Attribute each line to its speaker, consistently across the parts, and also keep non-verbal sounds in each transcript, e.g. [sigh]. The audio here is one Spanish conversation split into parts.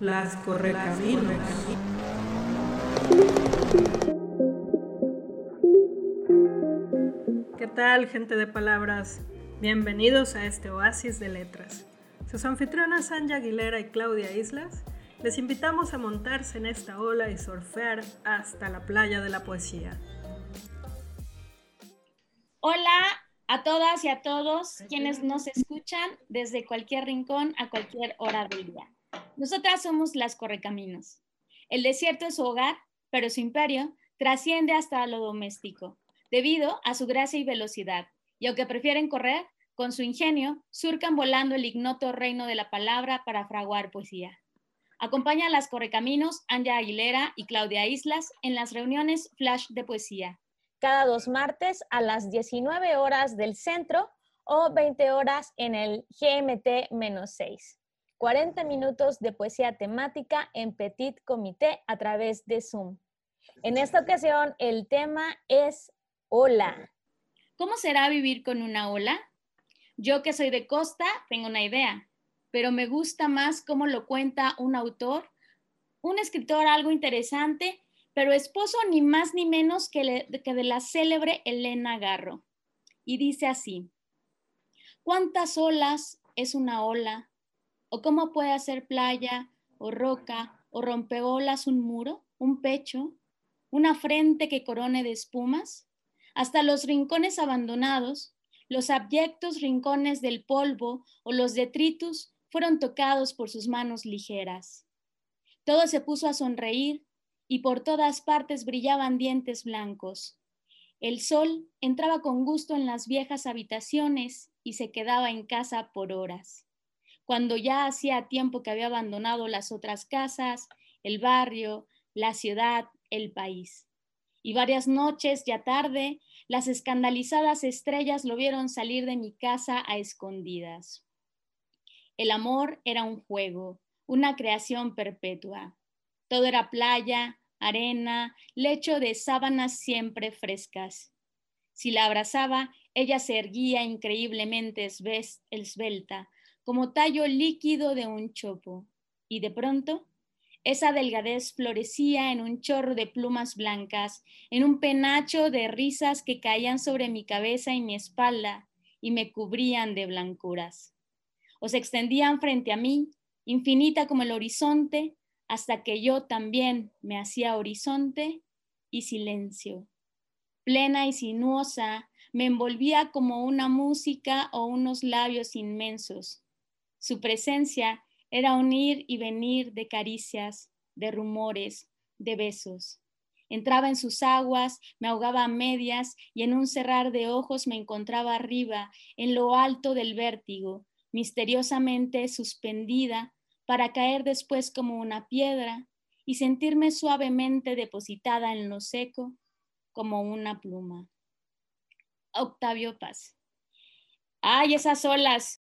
Speaker 1: Las correcaminos. ¿Qué tal, gente de palabras? Bienvenidos a este oasis de letras. Sus anfitrionas Sanja Aguilera y Claudia Islas les invitamos a montarse en esta ola y surfear hasta la playa de la poesía.
Speaker 2: Hola a todas y a todos quienes nos escuchan desde cualquier rincón a cualquier hora del día. Nosotras somos las Correcaminos. El desierto es su hogar, pero su imperio trasciende hasta lo doméstico, debido a su gracia y velocidad. Y aunque prefieren correr, con su ingenio surcan volando el ignoto reino de la palabra para fraguar poesía. Acompaña a las Correcaminos, Anja Aguilera y Claudia Islas en las reuniones Flash de Poesía.
Speaker 3: Cada dos martes a las 19 horas del centro o 20 horas en el GMT-6. 40 minutos de poesía temática en Petit Comité a través de Zoom. En esta ocasión el tema es ola.
Speaker 2: ¿Cómo será vivir con una ola? Yo que soy de costa tengo una idea pero me gusta más cómo lo cuenta un autor, un escritor algo interesante, pero esposo ni más ni menos que, que de la célebre Elena Garro. Y dice así, ¿cuántas olas es una ola? ¿O cómo puede hacer playa o roca o rompeolas un muro, un pecho, una frente que corone de espumas? Hasta los rincones abandonados, los abyectos rincones del polvo o los detritus fueron tocados por sus manos ligeras. Todo se puso a sonreír y por todas partes brillaban dientes blancos. El sol entraba con gusto en las viejas habitaciones y se quedaba en casa por horas. Cuando ya hacía tiempo que había abandonado las otras casas, el barrio, la ciudad, el país. Y varias noches, ya tarde, las escandalizadas estrellas lo vieron salir de mi casa a escondidas. El amor era un juego, una creación perpetua. Todo era playa, arena, lecho de sábanas siempre frescas. Si la abrazaba, ella se erguía increíblemente esbelta, como tallo líquido de un chopo. Y de pronto, esa delgadez florecía en un chorro de plumas blancas, en un penacho de risas que caían sobre mi cabeza y mi espalda y me cubrían de blancuras o se extendían frente a mí, infinita como el horizonte, hasta que yo también me hacía horizonte y silencio. Plena y sinuosa, me envolvía como una música o unos labios inmensos. Su presencia era un ir y venir de caricias, de rumores, de besos. Entraba en sus aguas, me ahogaba a medias y en un cerrar de ojos me encontraba arriba, en lo alto del vértigo, misteriosamente suspendida para caer después como una piedra y sentirme suavemente depositada en lo seco como una pluma. Octavio Paz. ¡Ay, esas olas!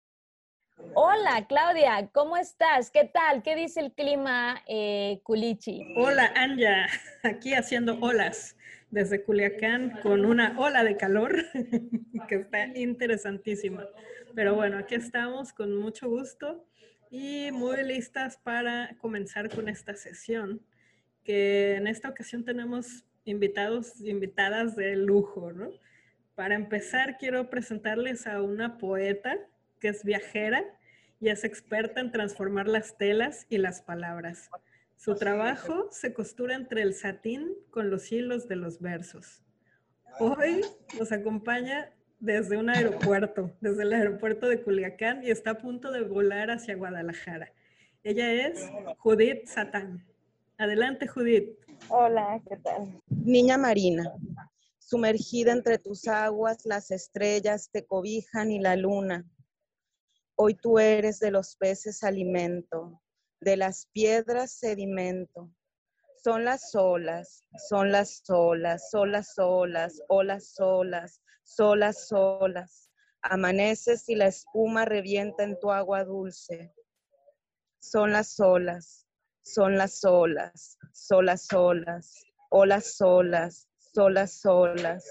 Speaker 3: Hola, Claudia, ¿cómo estás? ¿Qué tal? ¿Qué dice el clima eh, Culichi?
Speaker 1: Hola, Anja, aquí haciendo olas desde Culiacán con una ola de calor [laughs] que está interesantísima. Pero bueno, aquí estamos con mucho gusto y muy listas para comenzar con esta sesión, que en esta ocasión tenemos invitados invitadas de lujo, ¿no? Para empezar, quiero presentarles a una poeta que es viajera y es experta en transformar las telas y las palabras. Su trabajo se costura entre el satín con los hilos de los versos. Hoy nos acompaña desde un aeropuerto, desde el aeropuerto de Culiacán y está a punto de volar hacia Guadalajara. Ella es Judith Satán. Adelante, Judith.
Speaker 4: Hola, ¿qué tal? Niña Marina, sumergida entre tus aguas, las estrellas te cobijan y la luna. Hoy tú eres de los peces alimento, de las piedras sedimento. Son las olas, son las olas, son las olas, olas, olas, solas, solas. Amaneces y la espuma revienta en tu agua dulce. Son las olas, son las olas, solas, olas, olas, solas, solas, solas.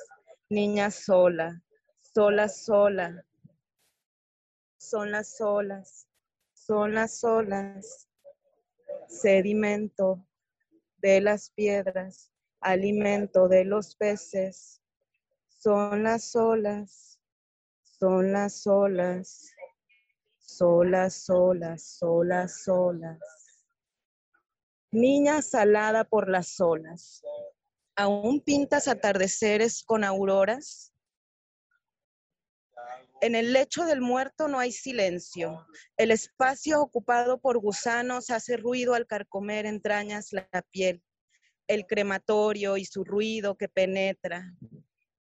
Speaker 4: Niña sola, sola, sola. Son las olas, son las olas. sedimento de las piedras, alimento de los peces. Son las olas, son las olas, solas, solas, solas, solas. Niña salada por las olas. ¿Aún pintas atardeceres con auroras? En el lecho del muerto no hay silencio. El espacio ocupado por gusanos hace ruido al carcomer entrañas la piel. El crematorio y su ruido que penetra.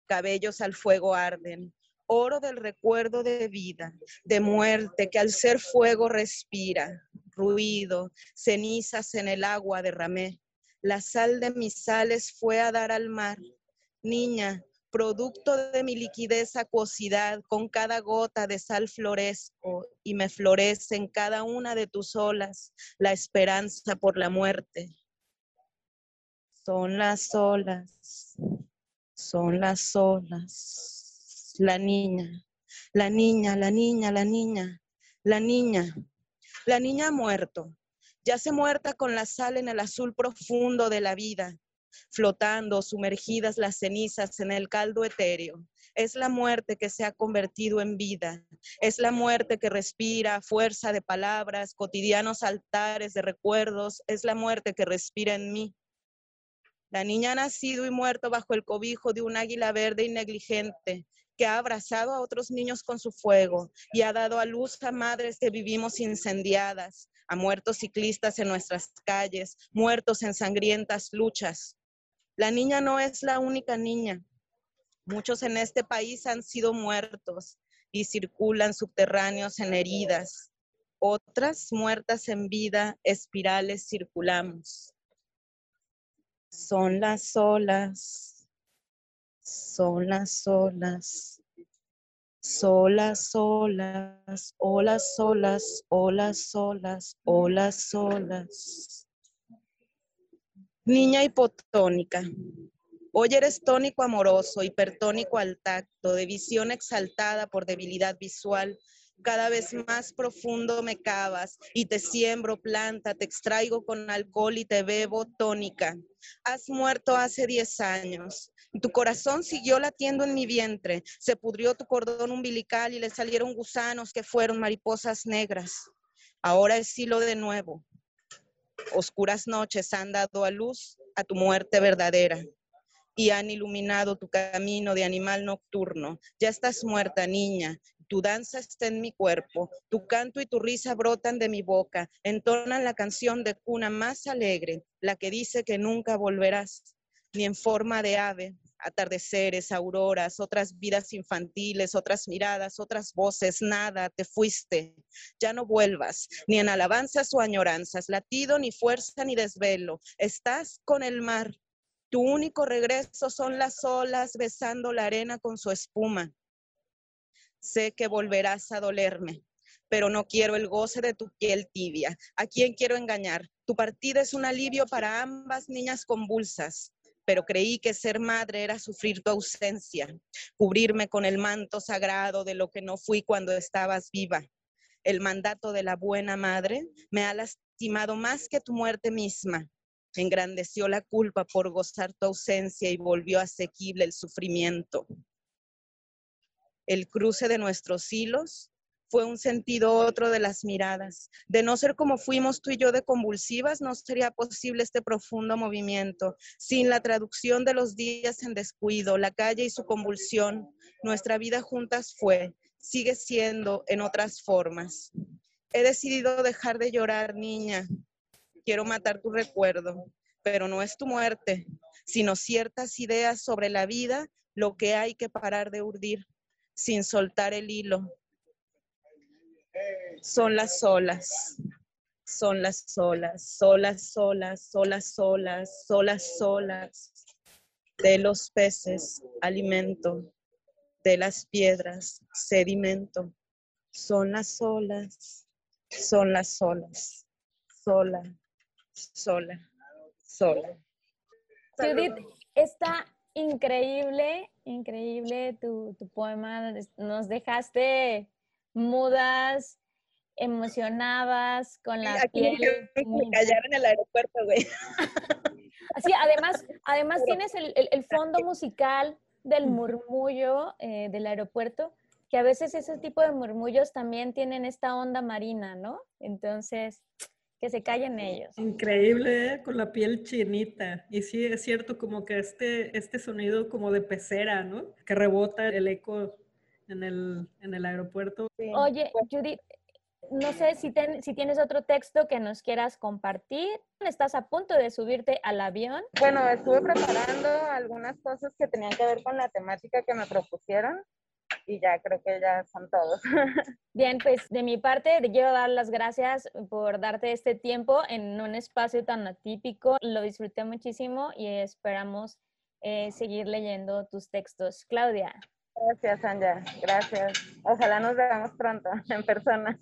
Speaker 4: Cabellos al fuego arden. Oro del recuerdo de vida, de muerte que al ser fuego respira. Ruido, cenizas en el agua derramé. La sal de mis sales fue a dar al mar. Niña, producto de mi liquidez acuosidad, con cada gota de sal florezco y me florece en cada una de tus olas la esperanza por la muerte. Son las olas, son las olas, la niña, la niña, la niña, la niña, la niña, la niña ha muerto, ya se muerta con la sal en el azul profundo de la vida flotando, sumergidas las cenizas en el caldo etéreo. Es la muerte que se ha convertido en vida. Es la muerte que respira fuerza de palabras, cotidianos altares de recuerdos. Es la muerte que respira en mí. La niña ha nacido y muerto bajo el cobijo de un águila verde y negligente que ha abrazado a otros niños con su fuego y ha dado a luz a madres que vivimos incendiadas, a muertos ciclistas en nuestras calles, muertos en sangrientas luchas. La niña no es la única niña. Muchos en este país han sido muertos y circulan subterráneos en heridas. Otras muertas en vida, espirales circulamos. Son las olas, son las olas, solas, olas, olas, olas, olas, olas, olas, olas. Niña hipotónica. Hoy eres tónico amoroso, hipertónico al tacto, de visión exaltada por debilidad visual. Cada vez más profundo me cavas y te siembro planta, te extraigo con alcohol y te bebo tónica. Has muerto hace 10 años. Tu corazón siguió latiendo en mi vientre. Se pudrió tu cordón umbilical y le salieron gusanos que fueron mariposas negras. Ahora es hilo de nuevo oscuras noches han dado a luz a tu muerte verdadera y han iluminado tu camino de animal nocturno. Ya estás muerta, niña. Tu danza está en mi cuerpo, tu canto y tu risa brotan de mi boca, entonan la canción de cuna más alegre, la que dice que nunca volverás, ni en forma de ave, atardeceres, auroras, otras vidas infantiles, otras miradas, otras voces, nada, te fuiste. Ya no vuelvas, ni en alabanzas o añoranzas, latido, ni fuerza, ni desvelo. Estás con el mar. Tu único regreso son las olas besando la arena con su espuma. Sé que volverás a dolerme, pero no quiero el goce de tu piel tibia. ¿A quién quiero engañar? Tu partida es un alivio para ambas niñas convulsas pero creí que ser madre era sufrir tu ausencia, cubrirme con el manto sagrado de lo que no fui cuando estabas viva. El mandato de la buena madre me ha lastimado más que tu muerte misma. Engrandeció la culpa por gozar tu ausencia y volvió asequible el sufrimiento. El cruce de nuestros hilos fue un sentido otro de las miradas. De no ser como fuimos tú y yo de convulsivas, no sería posible este profundo movimiento. Sin la traducción de los días en descuido, la calle y su convulsión, nuestra vida juntas fue, sigue siendo en otras formas. He decidido dejar de llorar, niña. Quiero matar tu recuerdo, pero no es tu muerte, sino ciertas ideas sobre la vida, lo que hay que parar de urdir, sin soltar el hilo, son las olas, son las olas, solas, solas, solas, solas, solas, solas de los peces, alimento, de las piedras, sedimento. Son las olas, son las olas, sola, sola, sola.
Speaker 3: Judith, está increíble, increíble tu, tu poema. Nos dejaste mudas, emocionabas, con la
Speaker 4: Aquí
Speaker 3: piel.
Speaker 4: me callaron en el aeropuerto, güey. [laughs]
Speaker 3: Sí, además, además tienes el, el- el fondo musical del murmullo eh, del aeropuerto, que a veces ese tipo de murmullos también tienen esta onda marina, ¿no? Entonces, que se callen ellos.
Speaker 1: Increíble, ¿eh? con la piel chinita. Y sí, es cierto, como que este, este sonido como de pecera, ¿no? Que rebota el eco en el, en el aeropuerto.
Speaker 4: Sí.
Speaker 3: Oye, Judith, no sé si, ten- si tienes otro texto que nos quieras compartir. Estás a punto de subirte al avión.
Speaker 4: Bueno, estuve preparando algunas cosas que tenían que ver con la temática que me propusieron y ya creo que ya son todos. [laughs]
Speaker 3: Bien, pues de mi parte te quiero dar las gracias por darte este tiempo en un espacio tan atípico. Lo disfruté muchísimo y esperamos eh, seguir leyendo tus textos. Claudia.
Speaker 4: Gracias, Anja. Gracias. Ojalá nos veamos pronto [laughs] en persona.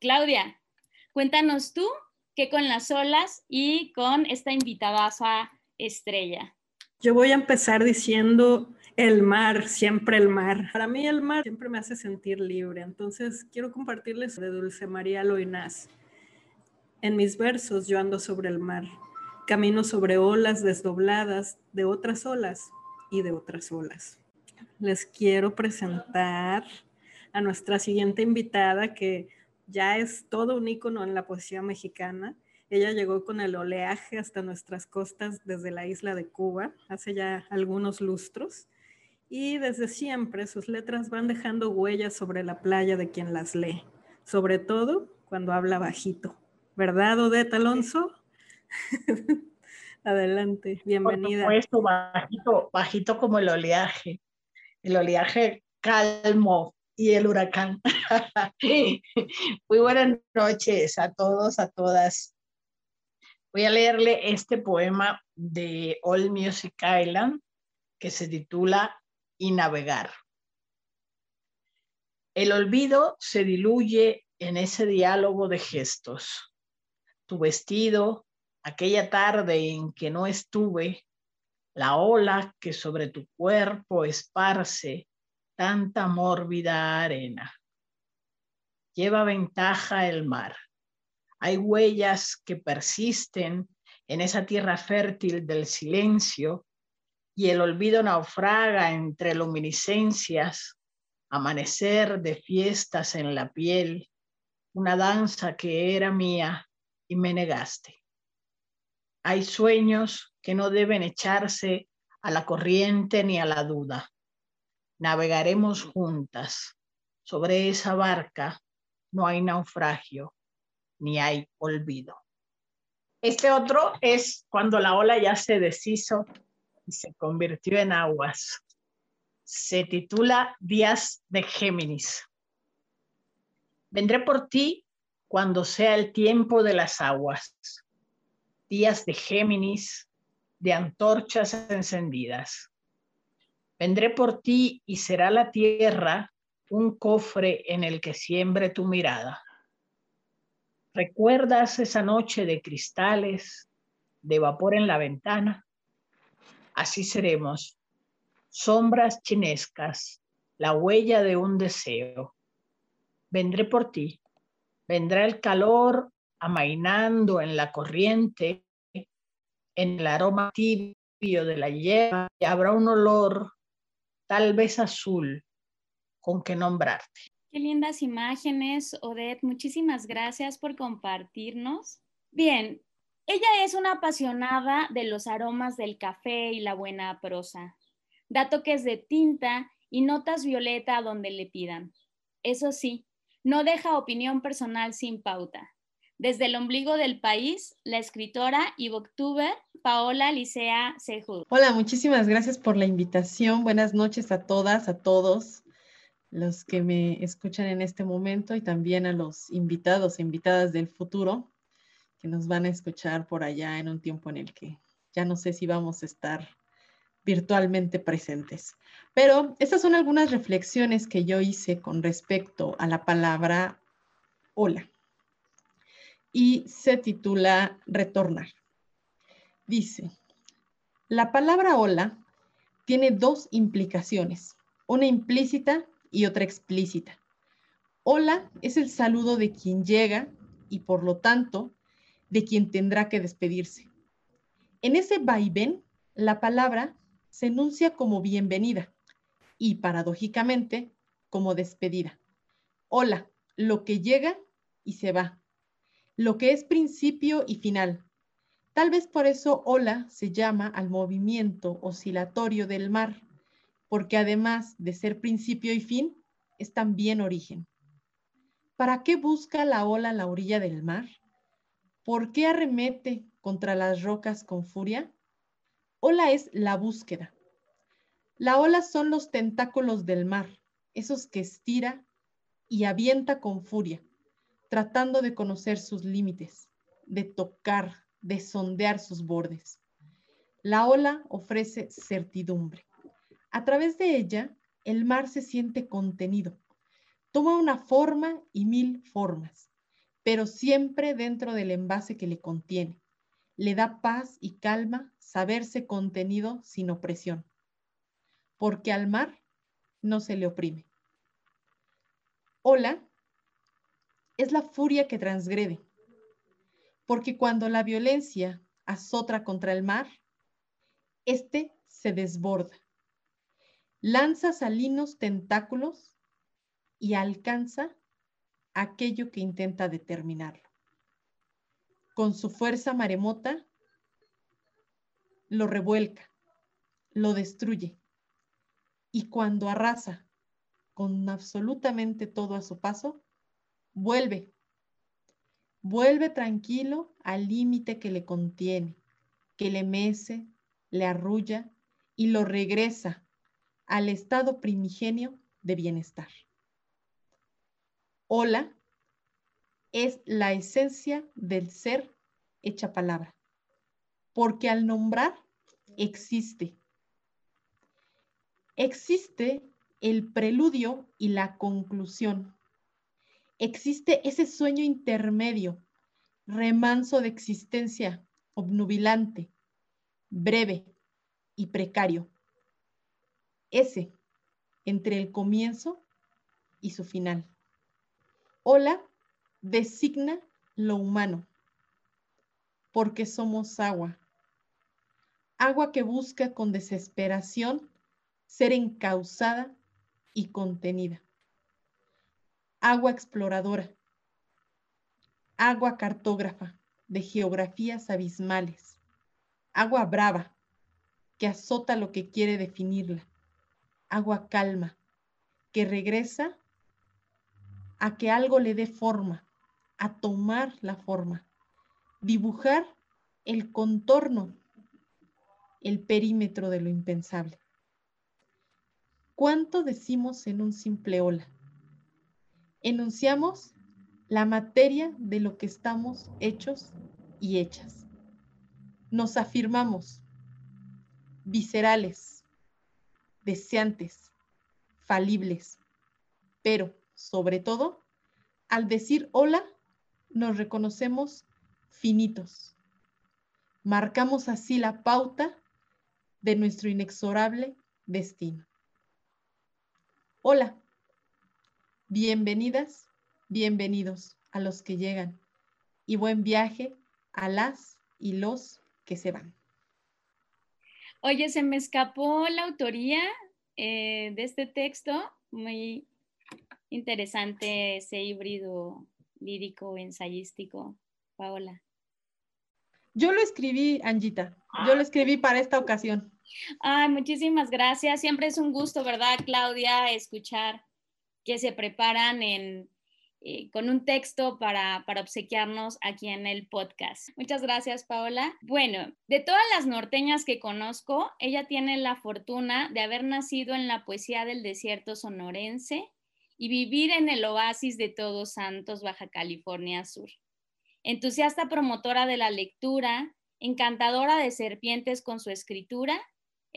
Speaker 2: Claudia, cuéntanos tú qué con las olas y con esta invitadaza estrella.
Speaker 1: Yo voy a empezar diciendo el mar, siempre el mar. Para mí el mar siempre me hace sentir libre, entonces quiero compartirles de Dulce María Loinás. En mis versos yo ando sobre el mar, camino sobre olas desdobladas de otras olas y de otras olas. Les quiero presentar a nuestra siguiente invitada que ya es todo un ícono en la poesía mexicana. Ella llegó con el oleaje hasta nuestras costas desde la isla de Cuba hace ya algunos lustros y desde siempre sus letras van dejando huellas sobre la playa de quien las lee, sobre todo cuando habla bajito. ¿Verdad, Odette Alonso? [laughs] Adelante, bienvenida.
Speaker 5: Por supuesto, bajito, bajito como el oleaje, el oleaje calmo y el huracán. [laughs] Muy buenas noches a todos, a todas. Voy a leerle este poema de All Music Island que se titula Y navegar. El olvido se diluye en ese diálogo de gestos. Tu vestido, aquella tarde en que no estuve, la ola que sobre tu cuerpo esparce tanta mórbida arena. Lleva ventaja el mar. Hay huellas que persisten en esa tierra fértil del silencio y el olvido naufraga entre luminiscencias, amanecer de fiestas en la piel, una danza que era mía y me negaste. Hay sueños que no deben echarse a la corriente ni a la duda. Navegaremos juntas. Sobre esa barca no hay naufragio ni hay olvido. Este otro es cuando la ola ya se deshizo y se convirtió en aguas. Se titula Días de Géminis. Vendré por ti cuando sea el tiempo de las aguas. Días de Géminis, de antorchas encendidas. Vendré por ti y será la tierra un cofre en el que siembre tu mirada. ¿Recuerdas esa noche de cristales, de vapor en la ventana? Así seremos, sombras chinescas, la huella de un deseo. Vendré por ti, vendrá el calor amainando en la corriente, en el aroma tibio de la hierba, y habrá un olor, tal vez azul, con que nombrarte.
Speaker 2: Qué lindas imágenes, Odette. Muchísimas gracias por compartirnos. Bien, ella es una apasionada de los aromas del café y la buena prosa. Da toques de tinta y notas violeta donde le pidan. Eso sí, no deja opinión personal sin pauta. Desde el ombligo del país, la escritora y booktuber Paola Licea Sejud.
Speaker 6: Hola, muchísimas gracias por la invitación. Buenas noches a todas, a todos los que me escuchan en este momento y también a los invitados e invitadas del futuro que nos van a escuchar por allá en un tiempo en el que ya no sé si vamos a estar virtualmente presentes. Pero estas son algunas reflexiones que yo hice con respecto a la palabra hola y se titula Retornar. Dice, la palabra hola tiene dos implicaciones, una implícita y otra explícita. Hola es el saludo de quien llega y por lo tanto de quien tendrá que despedirse. En ese vaivén, la palabra se enuncia como bienvenida y paradójicamente como despedida. Hola, lo que llega y se va, lo que es principio y final. Tal vez por eso hola se llama al movimiento oscilatorio del mar, porque además de ser principio y fin, es también origen. ¿Para qué busca la ola la orilla del mar? ¿Por qué arremete contra las rocas con furia? Ola es la búsqueda. La ola son los tentáculos del mar, esos que estira y avienta con furia, tratando de conocer sus límites, de tocar, de sondear sus bordes. La ola ofrece certidumbre. A través de ella, el mar se siente contenido. Toma una forma y mil formas, pero siempre dentro del envase que le contiene. Le da paz y calma saberse contenido sin opresión, porque al mar no se le oprime. Ola es la furia que transgrede, porque cuando la violencia azota contra el mar, éste se desborda, lanza salinos tentáculos y alcanza aquello que intenta determinarlo. Con su fuerza maremota, lo revuelca, lo destruye, y cuando arrasa con absolutamente todo a su paso, vuelve, vuelve tranquilo al límite que le contiene, que le mece, le arrulla y lo regresa al estado primigenio de bienestar. Hola es la esencia del ser hecha palabra, porque al nombrar existe. Existe el preludio y la conclusión. Existe ese sueño intermedio, remanso de existencia, obnubilante, breve y precario. Ese entre el comienzo y su final. Hola designa lo humano, porque somos agua. Agua que busca con desesperación ser encausada y contenida. Agua exploradora. Agua cartógrafa de geografías abismales. Agua brava que azota lo que quiere definirla. Agua calma que regresa a que algo le dé forma, a tomar la forma, dibujar el contorno, el perímetro de lo impensable. ¿Cuánto decimos en un simple hola? Enunciamos la materia de lo que estamos hechos y hechas. Nos afirmamos viscerales, deseantes, falibles, pero sobre todo, al decir hola, nos reconocemos finitos. Marcamos así la pauta de nuestro inexorable destino. Hola, bienvenidas, bienvenidos a los que llegan y buen viaje a las y los que se van.
Speaker 2: Oye, se me escapó la autoría eh, de este texto, muy interesante ese híbrido lírico, ensayístico, Paola.
Speaker 6: Yo lo escribí, Angita, yo lo escribí para esta ocasión.
Speaker 2: Ay, muchísimas gracias. Siempre es un gusto, ¿verdad, Claudia, escuchar que se preparan en, eh, con un texto para, para obsequiarnos aquí en el podcast. Muchas gracias, Paola. Bueno, de todas las norteñas que conozco, ella tiene la fortuna de haber nacido en la poesía del desierto sonorense y vivir en el oasis de Todos Santos, Baja California Sur. Entusiasta promotora de la lectura, encantadora de serpientes con su escritura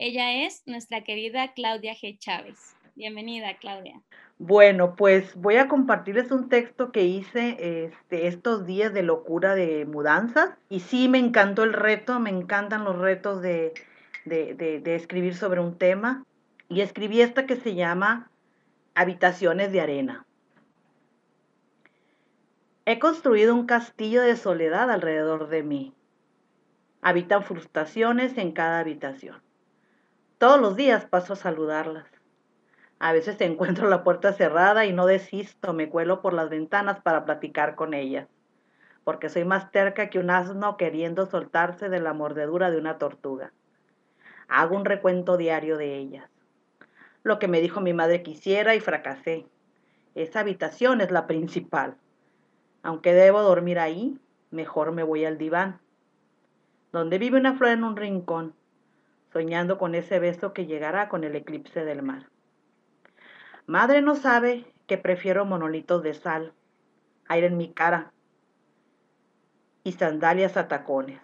Speaker 2: ella es nuestra querida Claudia G. Chávez. Bienvenida, Claudia.
Speaker 7: Bueno, pues voy a compartirles un texto que hice este, estos días de locura de mudanzas. Y sí, me encantó el reto, me encantan los retos de, de escribir sobre un tema. Y escribí esta que se llama Habitaciones de Arena. He construido un castillo de soledad alrededor de mí. Habitan frustraciones en cada habitación. Todos los días paso a saludarlas. A veces encuentro la puerta cerrada y no desisto, me cuelo por las ventanas para platicar con ellas, porque soy más terca que un asno queriendo soltarse de la mordedura de una tortuga. Hago un recuento diario de ellas. Lo que me dijo mi madre quisiera y fracasé. Esa habitación es la principal. Aunque debo dormir ahí, mejor me voy al diván, donde vive una flor en un rincón, soñando con ese beso que llegará con el eclipse del mar. Madre no sabe que prefiero monolitos de sal, aire en mi cara y sandalias a tacones.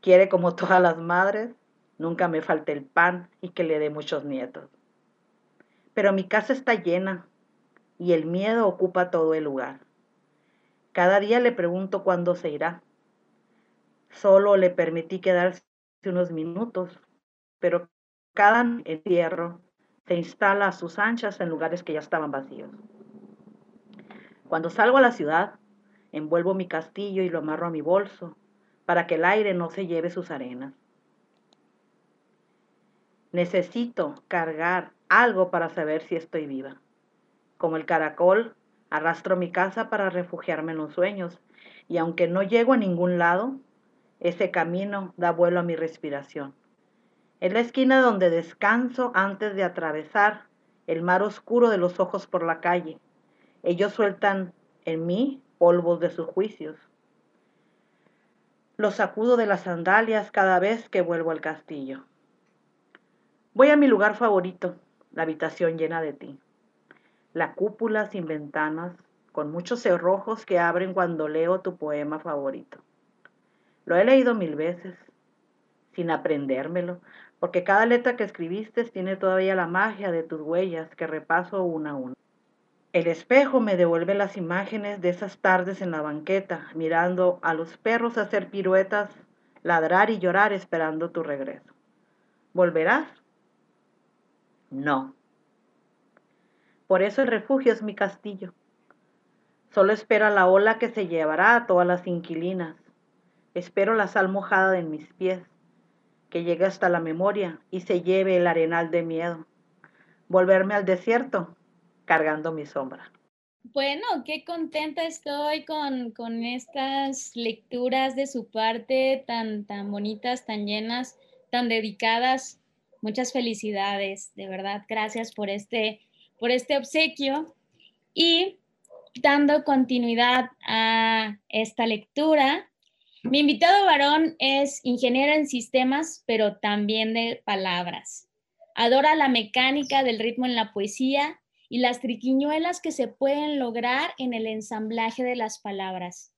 Speaker 7: Quiere como [laughs] todas las madres, nunca me falte el pan y que le dé muchos nietos. Pero mi casa está llena y el miedo ocupa todo el lugar. Cada día le pregunto cuándo se irá. Solo le permití quedarse unos minutos, pero cada entierro se instala a sus anchas en lugares que ya estaban vacíos. Cuando salgo a la ciudad, envuelvo mi castillo y lo amarro a mi bolso para que el aire no se lleve sus arenas. Necesito cargar algo para saber si estoy viva. Como el caracol, arrastro mi casa para refugiarme en los sueños y aunque no llego a ningún lado, ese camino da vuelo a mi respiración. Es la esquina donde descanso antes de atravesar el mar oscuro de los ojos por la calle. Ellos sueltan en mí polvos de sus juicios. Los sacudo de las sandalias cada vez que vuelvo al castillo. Voy a mi lugar favorito, la habitación llena de ti. La cúpula sin ventanas, con muchos cerrojos que abren cuando leo tu poema favorito. Lo he leído mil veces, sin aprendérmelo, porque cada letra que escribiste tiene todavía la magia de tus huellas que repaso una a una. El espejo me devuelve las imágenes de esas tardes en la banqueta, mirando a los perros hacer piruetas, ladrar y llorar esperando tu regreso. ¿Volverás? No. Por eso el refugio es mi castillo. Solo espera la ola que se llevará a todas las inquilinas. Espero la sal mojada de mis pies que llegue hasta la memoria y se lleve el arenal de miedo. Volverme al desierto cargando mi sombra.
Speaker 2: Bueno, qué contenta estoy con, con estas lecturas de su parte tan, tan bonitas, tan llenas, tan dedicadas. Muchas felicidades, de verdad. Gracias por este, por este obsequio. Y dando continuidad a esta lectura, mi invitado varón es ingeniero en sistemas, pero también de palabras. Adora la mecánica del ritmo en la poesía y las triquiñuelas que se pueden lograr en el ensamblaje de las palabras.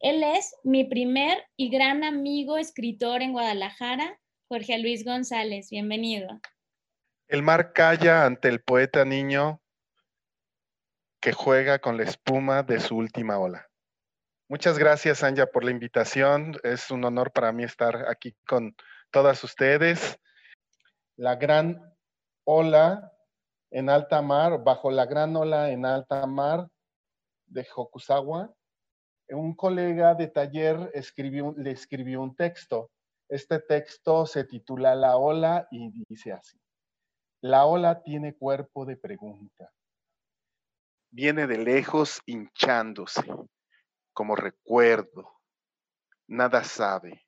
Speaker 2: Él es mi primer y gran amigo escritor en Guadalajara, Jorge Luis González. Bienvenido.
Speaker 8: El mar calla ante el poeta niño que juega con la espuma de su última ola. Muchas gracias, Anja, por la invitación. Es un honor para mí estar aquí con todas ustedes. La gran ola en alta mar, bajo la gran ola en alta mar de Hokusawa, un colega de taller le escribió un texto. Este texto se titula La ola y dice así. La ola tiene cuerpo de pregunta. Viene de lejos hinchándose como recuerdo, nada sabe.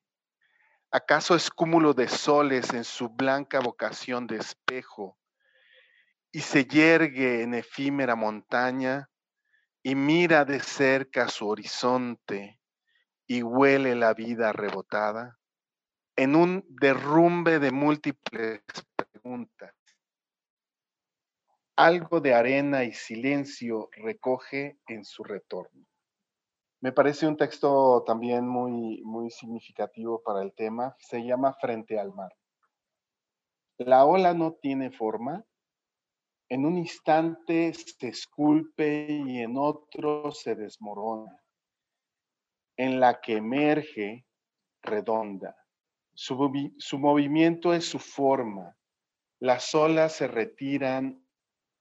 Speaker 8: ¿Acaso es cúmulo de soles en su blanca vocación de espejo y se yergue en efímera montaña y mira de cerca su horizonte y huele la vida rebotada? En un derrumbe de múltiples preguntas, algo de arena y silencio recoge en su retorno. Me parece un texto también muy, muy significativo para el tema. Se llama Frente al mar. La ola no tiene forma. En un instante se esculpe y en otro se desmorona. En la que emerge redonda. Su, su movimiento es su forma. Las olas se retiran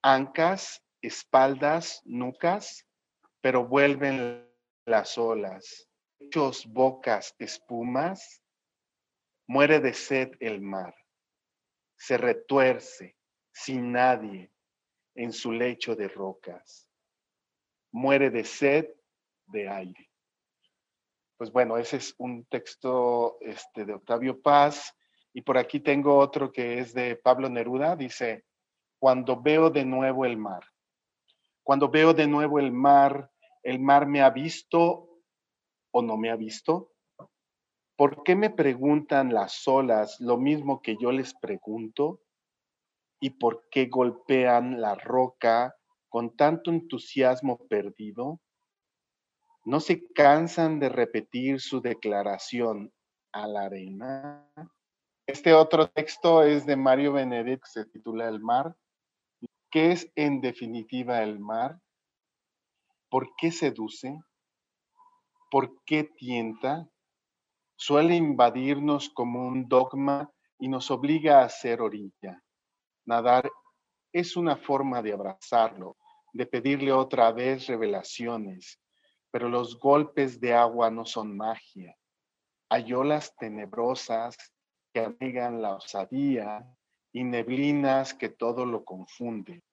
Speaker 8: ancas, espaldas, nucas, pero vuelven las olas, hechos bocas espumas, muere de sed el mar, se retuerce sin nadie en su lecho de rocas, muere de sed de aire. Pues bueno, ese es un texto este, de Octavio Paz y por aquí tengo otro que es de Pablo Neruda, dice, cuando veo de nuevo el mar, cuando veo de nuevo el mar, el mar me ha visto o no me ha visto. ¿Por qué me preguntan las olas lo mismo que yo les pregunto? ¿Y por qué golpean la roca con tanto entusiasmo perdido? ¿No se cansan de repetir su declaración a la arena? Este otro texto es de Mario Benedetti, se titula El mar. ¿Qué es en definitiva el mar? ¿Por qué seduce? ¿Por qué tienta? Suele invadirnos como un dogma y nos obliga a ser orilla. Nadar es una forma de abrazarlo, de pedirle otra vez revelaciones, pero los golpes de agua no son magia. Hay olas tenebrosas que anegan la osadía y neblinas que todo lo confunden.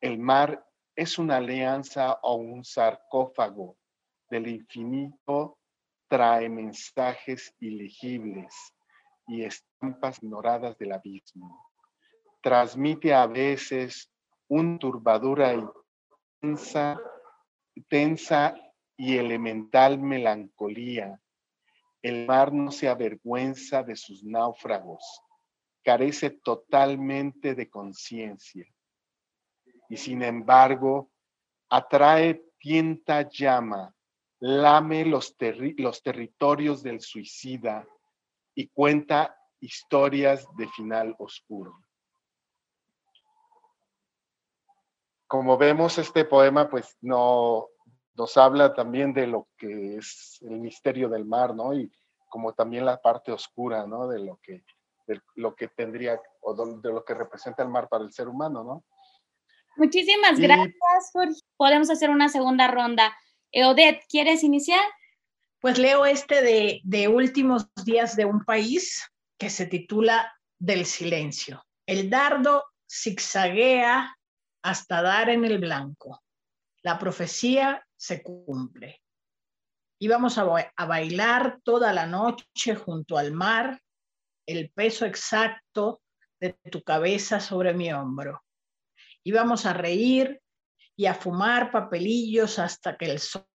Speaker 8: El mar es una alianza o un sarcófago del infinito, trae mensajes ilegibles y estampas ignoradas del abismo. Transmite a veces una turbadura intensa, tensa y elemental melancolía. El mar no se avergüenza de sus náufragos, carece totalmente de conciencia y sin embargo atrae, tienta, llama, lame los, los territorios del suicida y cuenta historias de final oscuro. Como vemos, este poema pues no nos habla también de lo que es el misterio del mar, ¿no? Y como también la parte oscura, ¿no? De lo que, de lo que tendría o de lo que representa el mar para el ser humano, ¿no?
Speaker 2: Muchísimas gracias, Jorge. Podemos hacer una segunda ronda. Odette, ¿quieres iniciar?
Speaker 5: Pues leo este de, de Últimos días de un país que se titula Del silencio. El dardo zigzaguea hasta dar en el blanco. La profecía se cumple. Íbamos a, a bailar toda la noche junto al mar, el peso exacto de tu cabeza sobre mi hombro íbamos a reír y a fumar papelillos hasta que el sol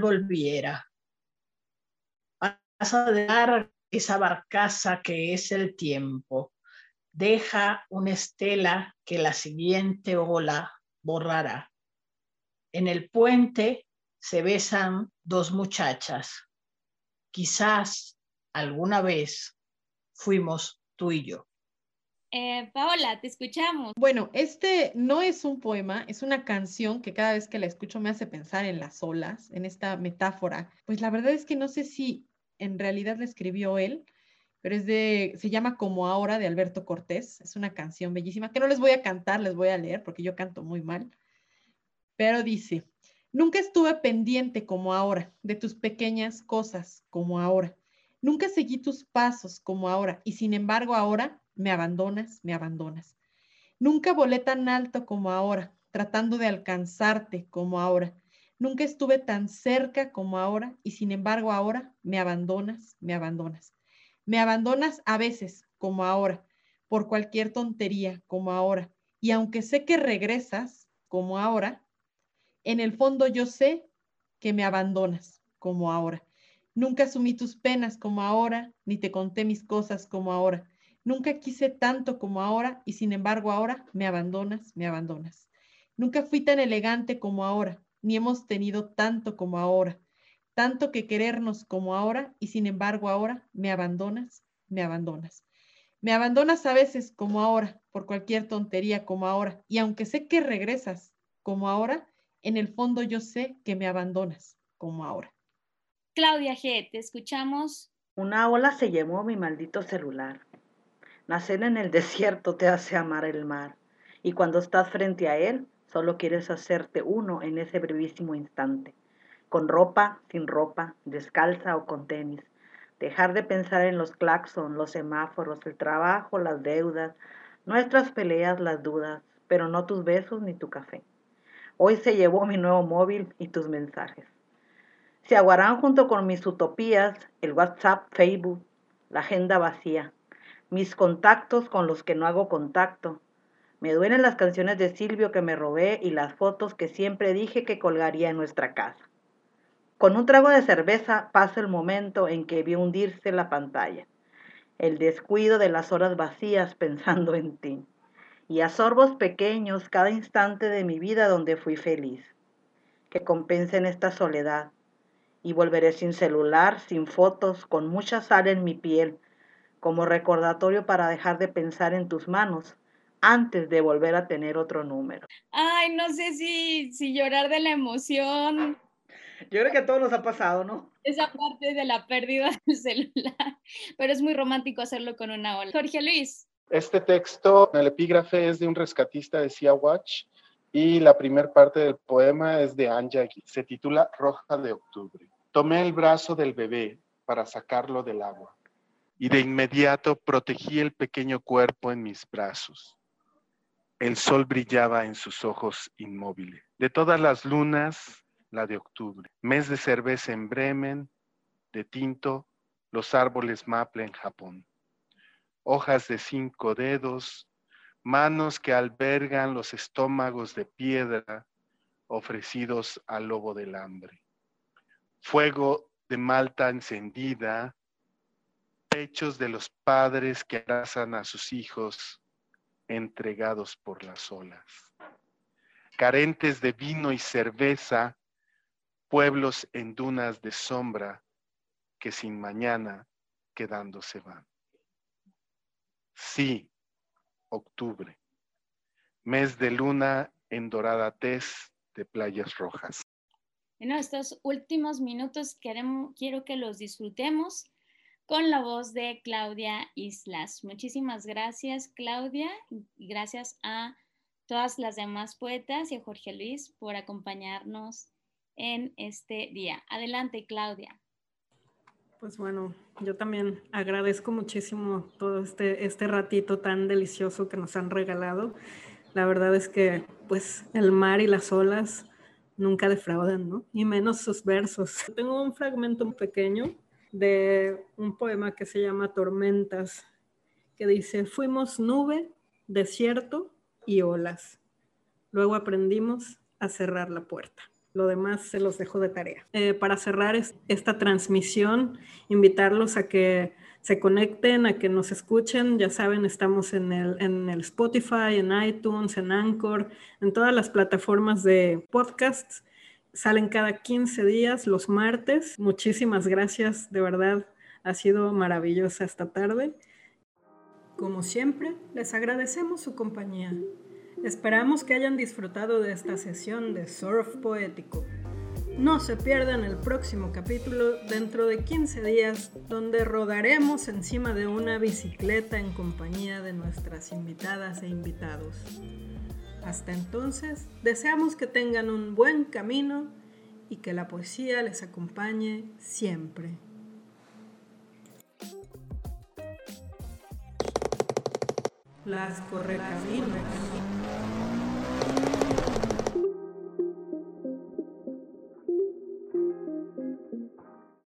Speaker 5: volviera. Vas a dar esa barcaza que es el tiempo. Deja una estela que la siguiente ola borrará. En el puente se besan dos muchachas. Quizás alguna vez fuimos tú y yo.
Speaker 2: Eh, Paola, te escuchamos.
Speaker 6: Bueno, este no es un poema, es una canción que cada vez que la escucho me hace pensar en las olas, en esta metáfora. Pues la verdad es que no sé si en realidad la escribió él, pero es de, se llama Como Ahora de Alberto Cortés. Es una canción bellísima que no les voy a cantar, les voy a leer porque yo canto muy mal. Pero dice, nunca estuve pendiente como ahora de tus pequeñas cosas como ahora. Nunca seguí tus pasos como ahora y sin embargo ahora me abandonas, me abandonas. Nunca volé tan alto como ahora, tratando de alcanzarte como ahora. Nunca estuve tan cerca como ahora y sin embargo ahora me abandonas, me abandonas. Me abandonas a veces como ahora, por cualquier tontería como ahora. Y aunque sé que regresas como ahora, en el fondo yo sé que me abandonas como ahora. Nunca asumí tus penas como ahora, ni te conté mis cosas como ahora. Nunca quise tanto como ahora y sin embargo ahora me abandonas, me abandonas. Nunca fui tan elegante como ahora, ni hemos tenido tanto como ahora, tanto que querernos como ahora y sin embargo ahora me abandonas, me abandonas. Me abandonas a veces como ahora, por cualquier tontería como ahora, y aunque sé que regresas como ahora, en el fondo yo sé que me abandonas como ahora.
Speaker 2: Claudia G, te escuchamos.
Speaker 7: Una ola se llevó mi maldito celular. Nacer en el [laughs] desierto te hace amar el mar, y cuando estás frente a él, solo quieres hacerte uno en ese brevísimo instante. con ropa, sin ropa, descalza o con tenis. Dejar de pensar en los claxon, los semáforos, el trabajo, las deudas, nuestras peleas, las dudas, pero no tus besos ni tu café. Hoy se llevó mi nuevo móvil y tus mensajes. Se aguarán junto con mis utopías, el WhatsApp, Facebook, la agenda vacía, mis contactos con los que no hago contacto. Me duelen las canciones de Silvio que me robé y las fotos que siempre dije que colgaría en nuestra casa. Con un trago de cerveza pasa el momento en que vi hundirse la pantalla, el descuido de las horas vacías pensando en ti, y a sorbos pequeños cada instante de mi vida donde fui feliz, que compensen esta soledad, y volveré sin celular, sin fotos, con mucha sal en mi piel, como recordatorio para dejar de pensar en tus manos antes de volver a tener otro número.
Speaker 2: Ay, no sé si, si llorar de la emoción.
Speaker 7: Yo creo que a todos nos ha pasado, ¿no?
Speaker 2: Esa parte de la pérdida [laughs] del celular, pero es muy romántico hacerlo con una ola. Jorge Luis.
Speaker 8: Este texto, el epígrafe es de un rescatista de Sea Watch y la primera parte del poema es de Anja, se titula Roja de Octubre. Tomé el brazo del bebé para sacarlo del agua y de inmediato protegí el pequeño cuerpo en mis brazos. El sol brillaba en sus ojos inmóviles. De todas las lunas, la de octubre. Mes de cerveza en Bremen, de tinto, los árboles maple en Japón. Hojas de cinco dedos, manos que albergan los estómagos de piedra ofrecidos al lobo del hambre. Fuego de malta encendida, pechos de los padres que abrazan a sus hijos entregados por las olas. Carentes de vino y cerveza, pueblos en dunas de sombra que sin mañana quedándose van. Sí, octubre, mes de luna en dorada tez de playas rojas.
Speaker 2: En estos últimos minutos quiero que los disfrutemos con la voz de Claudia Islas. Muchísimas gracias, Claudia, gracias a todas las demás poetas y a Jorge Luis por acompañarnos en este día. Adelante, Claudia.
Speaker 1: Pues bueno, yo también agradezco muchísimo todo este, este ratito tan delicioso que nos han regalado. La verdad es que pues el mar y las olas nunca defraudan, ¿no? Y menos sus versos. Tengo un fragmento pequeño de un poema que se llama Tormentas, que dice, fuimos nube, desierto y olas. Luego aprendimos a cerrar la puerta. Lo demás se los dejo de tarea. Eh, para cerrar esta transmisión, invitarlos a que se conecten, a que nos escuchen. Ya saben, estamos en el, en el Spotify, en iTunes, en Anchor, en todas las plataformas de podcasts Salen cada 15 días los martes. Muchísimas gracias, de verdad. Ha sido maravillosa esta tarde. Como siempre, les agradecemos su compañía. Esperamos que hayan disfrutado de esta sesión de Surf Poético. No se pierdan el próximo capítulo dentro de 15 días, donde rodaremos encima de una bicicleta en compañía de nuestras invitadas e invitados. Hasta entonces, deseamos que tengan un buen camino y que la poesía les acompañe siempre. Las correcaminos.